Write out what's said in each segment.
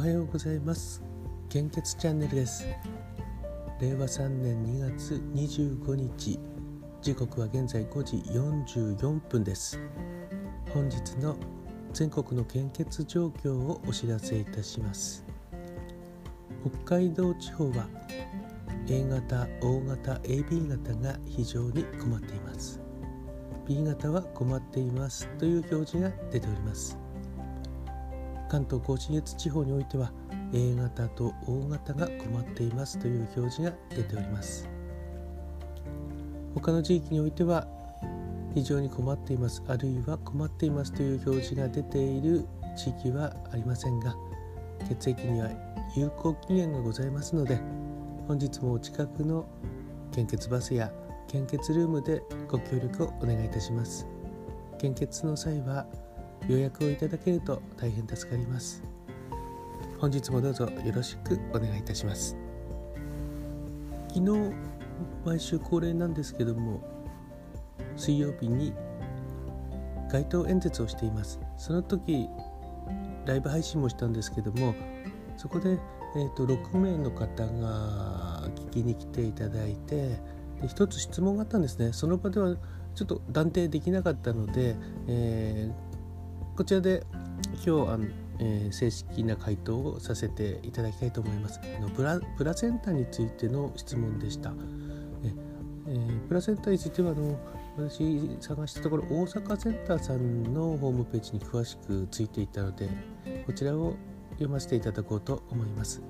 はようございます。献血チャンネルです。令和3年2月25日。時刻は現在5時44分です。本日の全国の献血状況をお知らせいたします。北海道地方は A 型、O 型、AB 型が非常に困っています。B 型は困っていますという表示が出ております。関東甲信越地方においては A 型と O 型が困っていますという表示が出ております。他の地域においては非常に困っていますあるいは困っていますという表示が出ている地域はありませんが血液には有効期限がございますので本日もお近くの献血バスや献血ルームでご協力をお願いいたします。献血の際は予約をいただけると大変助かります。本日もどうぞよろしくお願いいたします。昨日毎週恒例なんですけども水曜日に街頭演説をしています。その時ライブ配信もしたんですけどもそこで、えーと、6名の方が聞きに来ていただいてで一つ質問があったんですね。その場ではちょっと断定できなかったので、えーこちらで今日あの、えー、正式な回答をさせていただきたいと思います。あのプラプラセンタについての質問でした。え、えー、プラセンタについてはあの私探したところ大阪センターさんのホームページに詳しくついていたのでこちらを読ませていただこうと思います。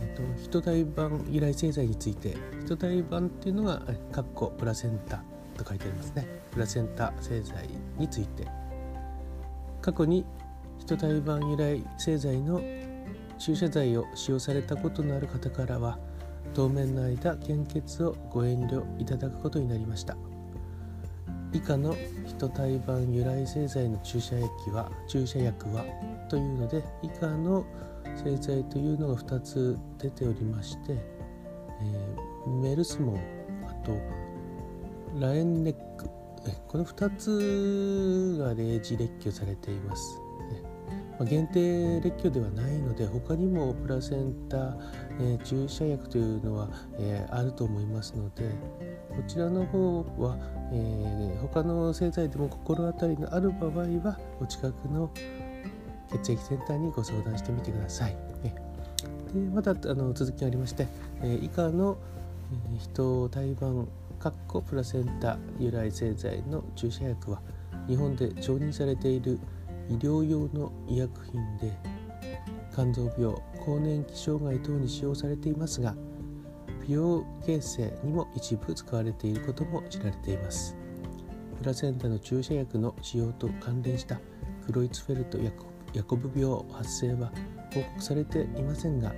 えっと、人体版由来製剤について人体版っていうのが「かっこプラセンタ」と書いてありますね。プラセンタ製剤について。過去に人体版由来製剤の注射剤を使用されたことのある方からは当面の間献血をご遠慮いただくことになりました。以下の人体版由来製剤の注射液は注射薬はというので以下の製剤というのが2つ出ておりまして、えー、メルスモンあとラエンネックこの2つが例示列挙されています。限定列挙ではないので他にもプラセンタ、えー、注射薬というのは、えー、あると思いますのでこちらの方は、えー、他の製剤でも心当たりのある場合はお近くの血液センターにご相談してみてください。でまたあの続きがありまして、え、以下の、えー、人胎盤かっこプラセンタ由来製剤の注射薬は日本で承認されている医療用の医薬品で肝臓病更年期障害等に使用されていますが美容形成にも一部使われていることも知られています。プラセンタの注射薬の使用と関連したクロイツフェルト・ヤコブ病発生は報告されていませんが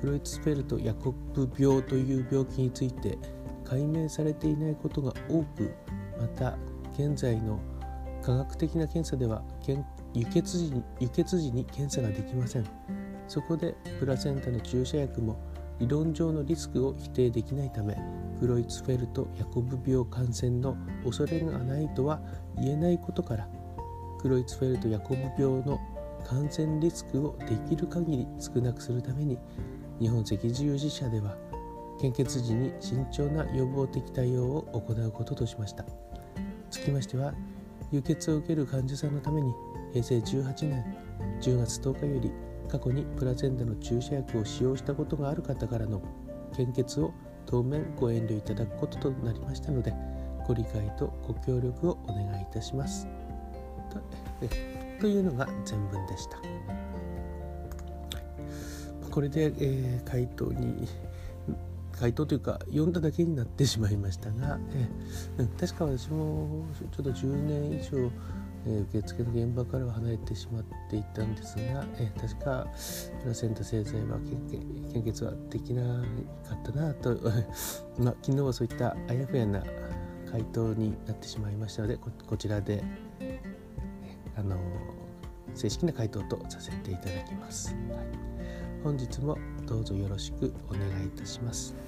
クロイツフェルト・ヤコブ病という病気について解明されていないことが多くまた現在の科学的な検査では輸血時に輸血時に検査ができません。そこでプラセンタの注射薬も理論上のリスクを否定できないためクロイツフェルト・ヤコブ病感染の恐れがないとは言えないことからクロイツフェルト・ヤコブ病の感染リスクをできる限り少なくするために日本赤十字社では献血時に慎重な予防的対応を行うこととしました。つきましては輸血を受ける患者さんのために平成18年10月10日より過去にプラセンタの注射薬を使用したことがある方からの献血を当面ご遠慮いただくこととなりましたのでご理解とご協力をお願いいたします。とというのが全文でした。これで、えー、回答に回答というか読んだだけになってしまいましたが、えー、確か私もちょっと10年以上、えー、受付の現場からは離れてしまっていたんですが、えー、確かプラセンタ製剤は献血はできなかったなと、まあ、昨日はそういったあやふやな回答になってしまいましたのでここちらで、あの正式な回答とさせていただきます。はい、本日もどうぞよろしくお願いいたします。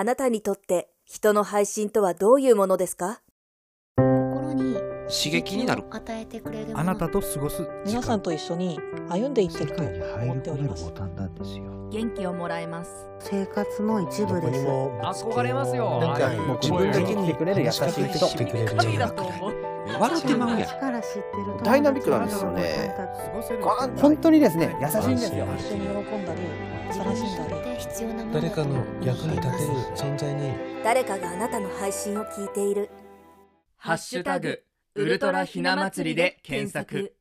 あなたにとって人の配信とはどういうものですか？心に刺激になる。与えてくれるあなたと過ごす皆さんと一緒に歩んでいってると思っております。タンなんですよ。元気をもらえます。生活の一部です。憧れますよ。なんか自分だけにてくれる優しい人笑ってまうやん。ダイナミックなんですよね。本当にですね優しいんですよ。一緒に喜んだり自分に悲しんだりとって必要なもの誰かの役に立てる存在に。誰かがあなたの配信を聞いている。ハッシュタグウルトラひな祭りで検索